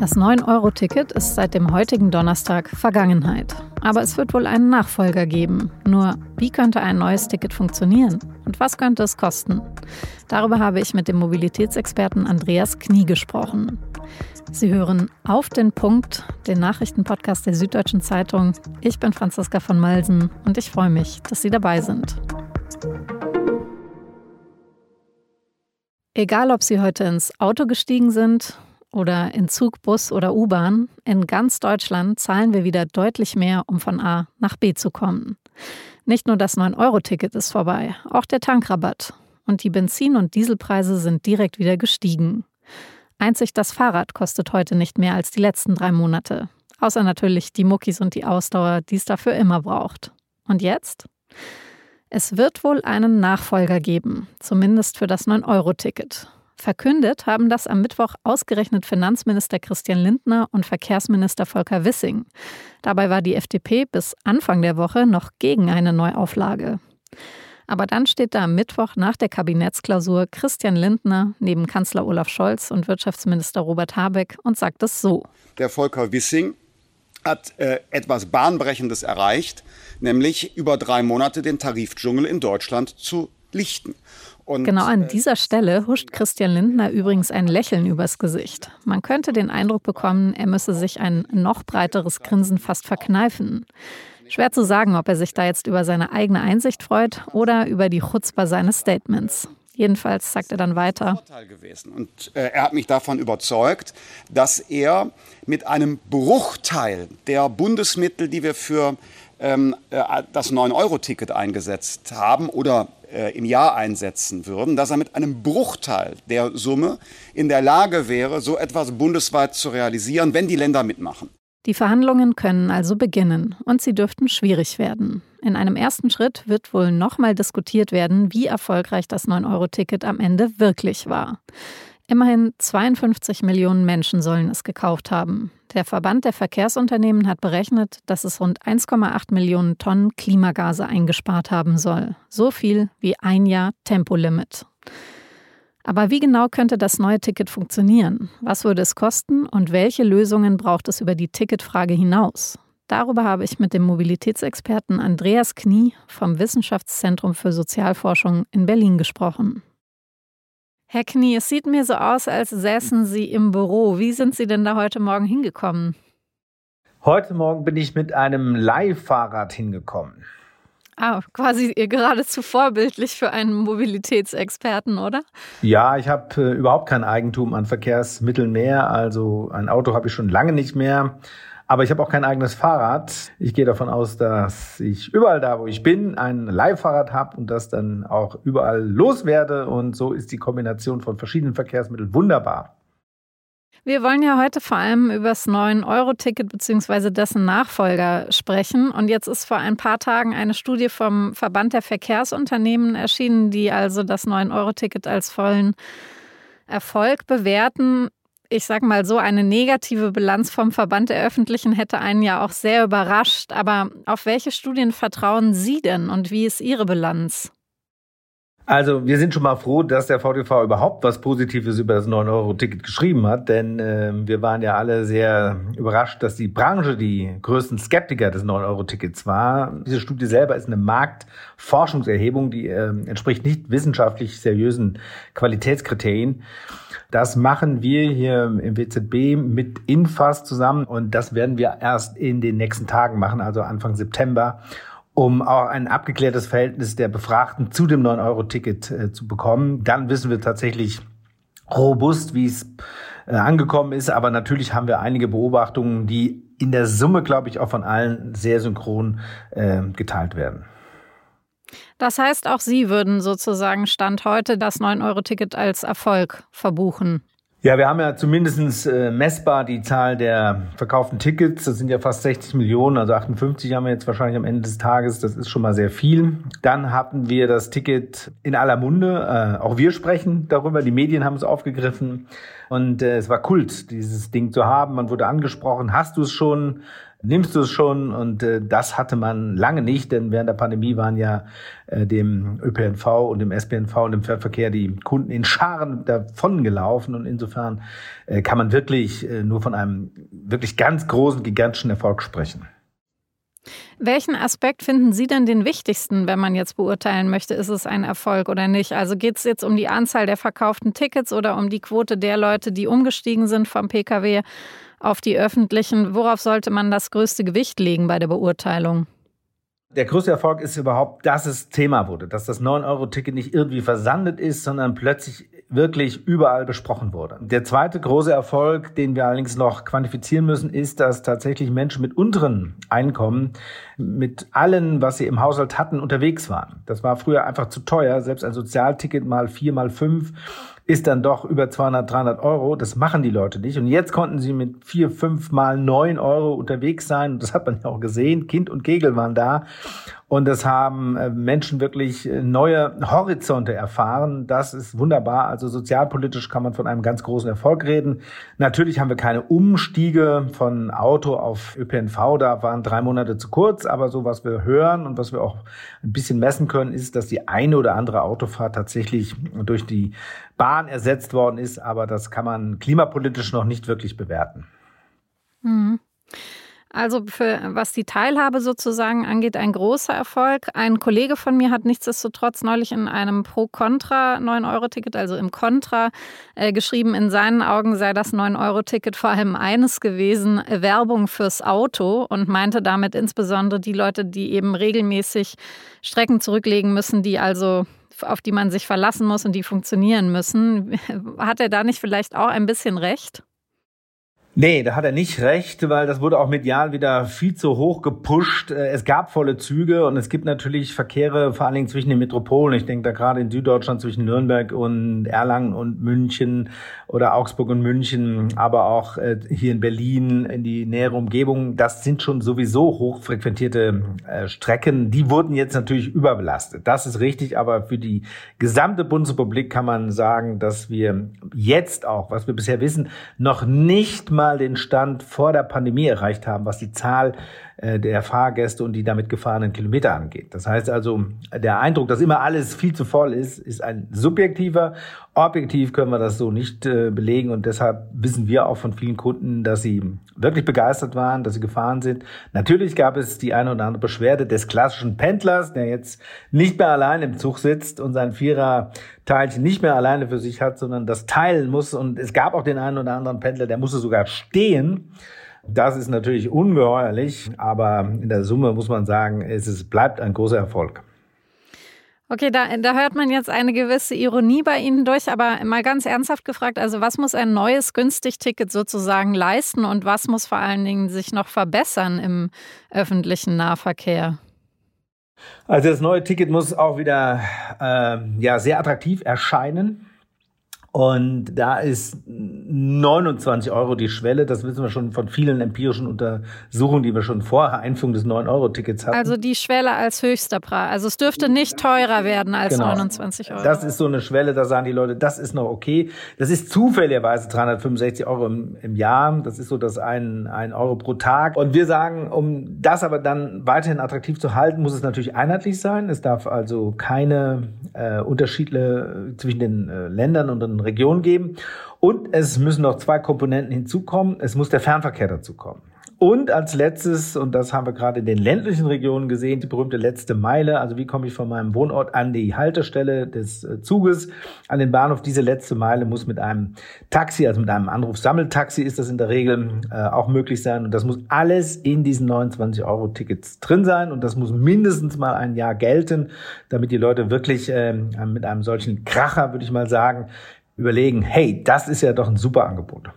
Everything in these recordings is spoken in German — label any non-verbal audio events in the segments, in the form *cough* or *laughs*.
Das 9-Euro-Ticket ist seit dem heutigen Donnerstag Vergangenheit. Aber es wird wohl einen Nachfolger geben. Nur, wie könnte ein neues Ticket funktionieren? Und was könnte es kosten? Darüber habe ich mit dem Mobilitätsexperten Andreas Knie gesprochen. Sie hören Auf den Punkt, den Nachrichtenpodcast der Süddeutschen Zeitung. Ich bin Franziska von Malsen und ich freue mich, dass Sie dabei sind. Egal, ob Sie heute ins Auto gestiegen sind oder in Zug, Bus oder U-Bahn, in ganz Deutschland zahlen wir wieder deutlich mehr, um von A nach B zu kommen. Nicht nur das 9-Euro-Ticket ist vorbei, auch der Tankrabatt. Und die Benzin- und Dieselpreise sind direkt wieder gestiegen. Einzig das Fahrrad kostet heute nicht mehr als die letzten drei Monate. Außer natürlich die Muckis und die Ausdauer, die es dafür immer braucht. Und jetzt? Es wird wohl einen Nachfolger geben, zumindest für das 9-Euro-Ticket. Verkündet haben das am Mittwoch ausgerechnet Finanzminister Christian Lindner und Verkehrsminister Volker Wissing. Dabei war die FDP bis Anfang der Woche noch gegen eine Neuauflage. Aber dann steht da am Mittwoch nach der Kabinettsklausur Christian Lindner neben Kanzler Olaf Scholz und Wirtschaftsminister Robert Habeck und sagt es so. Der Volker Wissing hat äh, etwas Bahnbrechendes erreicht, nämlich über drei Monate den Tarifdschungel in Deutschland zu lichten. Und genau an äh, dieser Stelle huscht Christian Lindner übrigens ein Lächeln übers Gesicht. Man könnte den Eindruck bekommen, er müsse sich ein noch breiteres Grinsen fast verkneifen. Schwer zu sagen, ob er sich da jetzt über seine eigene Einsicht freut oder über die Chutzpah seines Statements. Jedenfalls sagt er dann weiter. Und äh, er hat mich davon überzeugt, dass er mit einem Bruchteil der Bundesmittel, die wir für ähm, äh, das 9-Euro-Ticket eingesetzt haben oder äh, im Jahr einsetzen würden, dass er mit einem Bruchteil der Summe in der Lage wäre, so etwas bundesweit zu realisieren, wenn die Länder mitmachen. Die Verhandlungen können also beginnen und sie dürften schwierig werden. In einem ersten Schritt wird wohl nochmal diskutiert werden, wie erfolgreich das 9-Euro-Ticket am Ende wirklich war. Immerhin 52 Millionen Menschen sollen es gekauft haben. Der Verband der Verkehrsunternehmen hat berechnet, dass es rund 1,8 Millionen Tonnen Klimagase eingespart haben soll. So viel wie ein Jahr Tempolimit. Aber wie genau könnte das neue Ticket funktionieren? Was würde es kosten und welche Lösungen braucht es über die Ticketfrage hinaus? Darüber habe ich mit dem Mobilitätsexperten Andreas Knie vom Wissenschaftszentrum für Sozialforschung in Berlin gesprochen. Herr Knie, es sieht mir so aus, als säßen Sie im Büro. Wie sind Sie denn da heute Morgen hingekommen? Heute Morgen bin ich mit einem Leihfahrrad hingekommen. Ah, quasi geradezu vorbildlich für einen Mobilitätsexperten, oder? Ja, ich habe äh, überhaupt kein Eigentum an Verkehrsmitteln mehr. Also ein Auto habe ich schon lange nicht mehr. Aber ich habe auch kein eigenes Fahrrad. Ich gehe davon aus, dass ich überall da, wo ich bin, ein Leihfahrrad habe und das dann auch überall loswerde. Und so ist die Kombination von verschiedenen Verkehrsmitteln wunderbar. Wir wollen ja heute vor allem über das 9-Euro-Ticket bzw. dessen Nachfolger sprechen. Und jetzt ist vor ein paar Tagen eine Studie vom Verband der Verkehrsunternehmen erschienen, die also das 9-Euro-Ticket als vollen Erfolg bewerten ich sag mal so, eine negative Bilanz vom Verband der Öffentlichen hätte einen ja auch sehr überrascht. Aber auf welche Studien vertrauen Sie denn und wie ist Ihre Bilanz? Also wir sind schon mal froh, dass der VTV überhaupt was Positives über das 9-Euro-Ticket geschrieben hat, denn äh, wir waren ja alle sehr überrascht, dass die Branche die größten Skeptiker des 9-Euro-Tickets war. Diese Studie selber ist eine Marktforschungserhebung, die äh, entspricht nicht wissenschaftlich seriösen Qualitätskriterien. Das machen wir hier im WZB mit Infas zusammen und das werden wir erst in den nächsten Tagen machen, also Anfang September um auch ein abgeklärtes Verhältnis der Befragten zu dem 9-Euro-Ticket äh, zu bekommen. Dann wissen wir tatsächlich robust, wie es äh, angekommen ist. Aber natürlich haben wir einige Beobachtungen, die in der Summe, glaube ich, auch von allen sehr synchron äh, geteilt werden. Das heißt, auch Sie würden sozusagen Stand heute das 9-Euro-Ticket als Erfolg verbuchen. Ja, wir haben ja zumindest äh, messbar die Zahl der verkauften Tickets. Das sind ja fast 60 Millionen, also 58 haben wir jetzt wahrscheinlich am Ende des Tages. Das ist schon mal sehr viel. Dann hatten wir das Ticket in aller Munde. Äh, auch wir sprechen darüber. Die Medien haben es aufgegriffen. Und äh, es war Kult, dieses Ding zu haben. Man wurde angesprochen, hast du es schon? Nimmst du es schon und äh, das hatte man lange nicht, denn während der Pandemie waren ja äh, dem ÖPNV und dem SPNV und dem Fernverkehr die Kunden in Scharen davon gelaufen und insofern äh, kann man wirklich äh, nur von einem wirklich ganz großen, gigantischen Erfolg sprechen. Welchen Aspekt finden Sie denn den wichtigsten, wenn man jetzt beurteilen möchte, ist es ein Erfolg oder nicht? Also geht es jetzt um die Anzahl der verkauften Tickets oder um die Quote der Leute, die umgestiegen sind vom Pkw auf die öffentlichen? Worauf sollte man das größte Gewicht legen bei der Beurteilung? Der größte Erfolg ist überhaupt, dass es Thema wurde, dass das 9-Euro-Ticket nicht irgendwie versandet ist, sondern plötzlich wirklich überall besprochen wurde. Der zweite große Erfolg, den wir allerdings noch quantifizieren müssen, ist, dass tatsächlich Menschen mit unteren Einkommen mit allen, was sie im Haushalt hatten, unterwegs waren. Das war früher einfach zu teuer. Selbst ein Sozialticket mal vier, mal fünf ist dann doch über 200, 300 Euro. Das machen die Leute nicht. Und jetzt konnten sie mit vier, fünf mal neun Euro unterwegs sein. Das hat man ja auch gesehen. Kind und Kegel waren da. Und das haben äh, Menschen wirklich äh, neue Horizonte erfahren. Das ist wunderbar. Also sozialpolitisch kann man von einem ganz großen Erfolg reden. Natürlich haben wir keine Umstiege von Auto auf ÖPNV. Da waren drei Monate zu kurz. Aber so was wir hören und was wir auch ein bisschen messen können, ist, dass die eine oder andere Autofahrt tatsächlich durch die Bahn ersetzt worden ist. Aber das kann man klimapolitisch noch nicht wirklich bewerten. Mhm. Also für was die Teilhabe sozusagen angeht, ein großer Erfolg. Ein Kollege von mir hat nichtsdestotrotz neulich in einem Pro-Contra 9-Euro-Ticket, also im Contra, äh, geschrieben, in seinen Augen sei das 9-Euro-Ticket vor allem eines gewesen, Werbung fürs Auto und meinte damit insbesondere die Leute, die eben regelmäßig Strecken zurücklegen müssen, die also auf die man sich verlassen muss und die funktionieren müssen. *laughs* Hat er da nicht vielleicht auch ein bisschen recht? Nee, da hat er nicht recht, weil das wurde auch medial wieder viel zu hoch gepusht. Äh, es gab volle Züge und es gibt natürlich Verkehre, vor allen Dingen zwischen den Metropolen. Ich denke da gerade in Süddeutschland zwischen Nürnberg und Erlangen und München oder Augsburg und München, aber auch äh, hier in Berlin in die nähere Umgebung. Das sind schon sowieso hochfrequentierte äh, Strecken. Die wurden jetzt natürlich überbelastet. Das ist richtig, aber für die gesamte Bundesrepublik kann man sagen, dass wir jetzt auch, was wir bisher wissen, noch nicht mal den Stand vor der Pandemie erreicht haben, was die Zahl äh, der Fahrgäste und die damit gefahrenen Kilometer angeht. Das heißt also, der Eindruck, dass immer alles viel zu voll ist, ist ein subjektiver. Objektiv können wir das so nicht äh, belegen und deshalb wissen wir auch von vielen Kunden, dass sie wirklich begeistert waren, dass sie gefahren sind. Natürlich gab es die eine oder andere Beschwerde des klassischen Pendlers, der jetzt nicht mehr allein im Zug sitzt und sein Vierer-Teilchen nicht mehr alleine für sich hat, sondern das teilen muss. Und es gab auch den einen oder anderen Pendler, der musste sogar stehen das ist natürlich ungeheuerlich, aber in der Summe muss man sagen, es ist, bleibt ein großer Erfolg. Okay, da, da hört man jetzt eine gewisse Ironie bei Ihnen durch, aber mal ganz ernsthaft gefragt, also was muss ein neues Günstig-Ticket sozusagen leisten und was muss vor allen Dingen sich noch verbessern im öffentlichen Nahverkehr? Also das neue Ticket muss auch wieder äh, ja, sehr attraktiv erscheinen. Und da ist 29 Euro die Schwelle. Das wissen wir schon von vielen empirischen Untersuchungen, die wir schon vor Einführung des 9-Euro-Tickets hatten. Also die Schwelle als höchster Preis. Also es dürfte nicht teurer werden als genau. 29 Euro. Das ist so eine Schwelle, da sagen die Leute, das ist noch okay. Das ist zufälligerweise 365 Euro im, im Jahr. Das ist so das ein, ein Euro pro Tag. Und wir sagen, um das aber dann weiterhin attraktiv zu halten, muss es natürlich einheitlich sein. Es darf also keine äh, Unterschiede zwischen den äh, Ländern und den Region geben. Und es müssen noch zwei Komponenten hinzukommen. Es muss der Fernverkehr dazukommen. Und als letztes, und das haben wir gerade in den ländlichen Regionen gesehen, die berühmte letzte Meile. Also wie komme ich von meinem Wohnort an die Haltestelle des äh, Zuges, an den Bahnhof? Diese letzte Meile muss mit einem Taxi, also mit einem Anruf-Sammeltaxi ist das in der Regel äh, auch möglich sein. Und das muss alles in diesen 29 Euro Tickets drin sein. Und das muss mindestens mal ein Jahr gelten, damit die Leute wirklich äh, mit einem solchen Kracher, würde ich mal sagen, überlegen, hey, das ist ja doch ein super Angebot.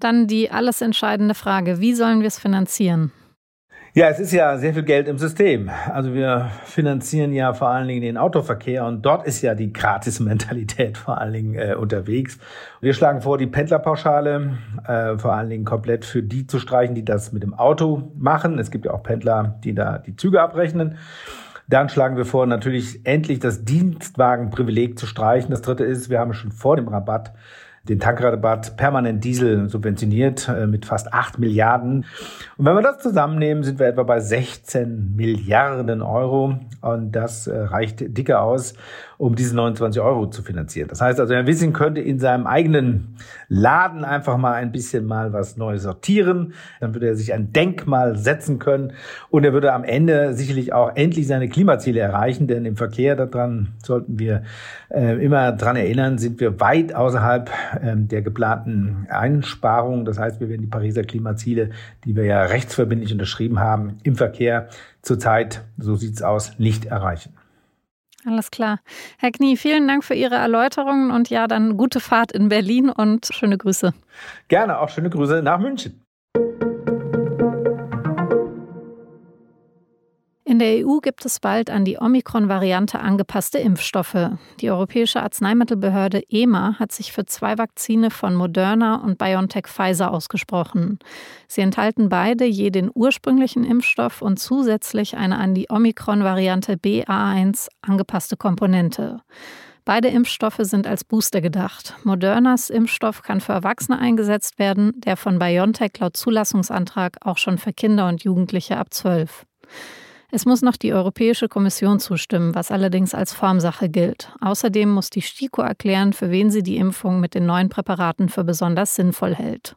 Dann die alles entscheidende Frage, wie sollen wir es finanzieren? Ja, es ist ja sehr viel Geld im System. Also wir finanzieren ja vor allen Dingen den Autoverkehr und dort ist ja die Gratis-Mentalität vor allen Dingen äh, unterwegs. Wir schlagen vor, die Pendlerpauschale äh, vor allen Dingen komplett für die zu streichen, die das mit dem Auto machen. Es gibt ja auch Pendler, die da die Züge abrechnen. Dann schlagen wir vor, natürlich endlich das Dienstwagenprivileg zu streichen. Das dritte ist, wir haben schon vor dem Rabatt den Tankrabatt permanent Diesel subventioniert äh, mit fast 8 Milliarden. Und wenn wir das zusammennehmen, sind wir etwa bei 16 Milliarden Euro. Und das äh, reicht dicker aus, um diese 29 Euro zu finanzieren. Das heißt also, Herr Wissing könnte in seinem eigenen Laden einfach mal ein bisschen mal was Neues sortieren. Dann würde er sich ein Denkmal setzen können und er würde am Ende sicherlich auch endlich seine Klimaziele erreichen, denn im Verkehr daran sollten wir äh, immer dran erinnern, sind wir weit außerhalb äh, der geplanten Einsparungen. Das heißt, wir werden die Pariser Klimaziele, die wir ja rechtsverbindlich unterschrieben haben, im Verkehr zurzeit, so sieht's aus, nicht erreichen. Alles klar. Herr Knie, vielen Dank für Ihre Erläuterungen und ja, dann gute Fahrt in Berlin und schöne Grüße. Gerne, auch schöne Grüße nach München. In der EU gibt es bald an die Omikron-Variante angepasste Impfstoffe. Die Europäische Arzneimittelbehörde EMA hat sich für zwei Vakzine von Moderna und BioNTech Pfizer ausgesprochen. Sie enthalten beide je den ursprünglichen Impfstoff und zusätzlich eine an die Omikron-Variante BA1 angepasste Komponente. Beide Impfstoffe sind als Booster gedacht. Modernas Impfstoff kann für Erwachsene eingesetzt werden, der von BioNTech laut Zulassungsantrag auch schon für Kinder und Jugendliche ab 12. Es muss noch die Europäische Kommission zustimmen, was allerdings als Formsache gilt. Außerdem muss die STIKO erklären, für wen sie die Impfung mit den neuen Präparaten für besonders sinnvoll hält.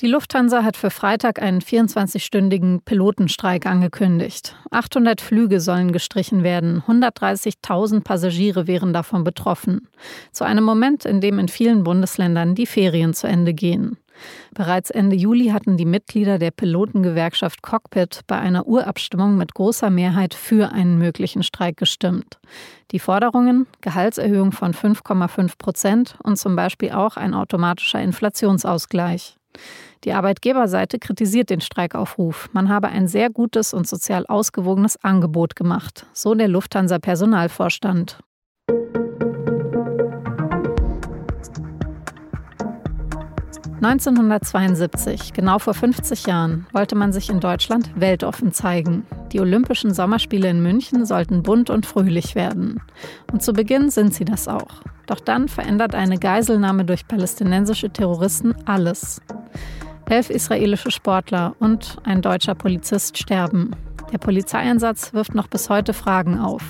Die Lufthansa hat für Freitag einen 24-stündigen Pilotenstreik angekündigt. 800 Flüge sollen gestrichen werden. 130.000 Passagiere wären davon betroffen. Zu einem Moment, in dem in vielen Bundesländern die Ferien zu Ende gehen. Bereits Ende Juli hatten die Mitglieder der Pilotengewerkschaft Cockpit bei einer Urabstimmung mit großer Mehrheit für einen möglichen Streik gestimmt. Die Forderungen Gehaltserhöhung von 5,5 Prozent und zum Beispiel auch ein automatischer Inflationsausgleich. Die Arbeitgeberseite kritisiert den Streikaufruf. Man habe ein sehr gutes und sozial ausgewogenes Angebot gemacht, so der Lufthansa Personalvorstand. 1972, genau vor 50 Jahren, wollte man sich in Deutschland weltoffen zeigen. Die Olympischen Sommerspiele in München sollten bunt und fröhlich werden. Und zu Beginn sind sie das auch. Doch dann verändert eine Geiselnahme durch palästinensische Terroristen alles. Elf israelische Sportler und ein deutscher Polizist sterben. Der Polizeieinsatz wirft noch bis heute Fragen auf.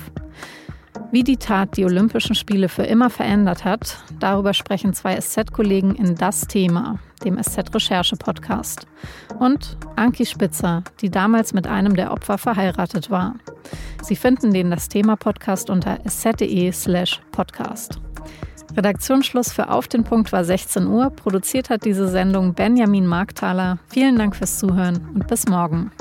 Wie die Tat die Olympischen Spiele für immer verändert hat, darüber sprechen zwei SZ-Kollegen in Das Thema, dem SZ-Recherche-Podcast. Und Anki Spitzer, die damals mit einem der Opfer verheiratet war. Sie finden den Das Thema-Podcast unter sz.de/slash podcast. Redaktionsschluss für Auf den Punkt war 16 Uhr. Produziert hat diese Sendung Benjamin Markthaler. Vielen Dank fürs Zuhören und bis morgen.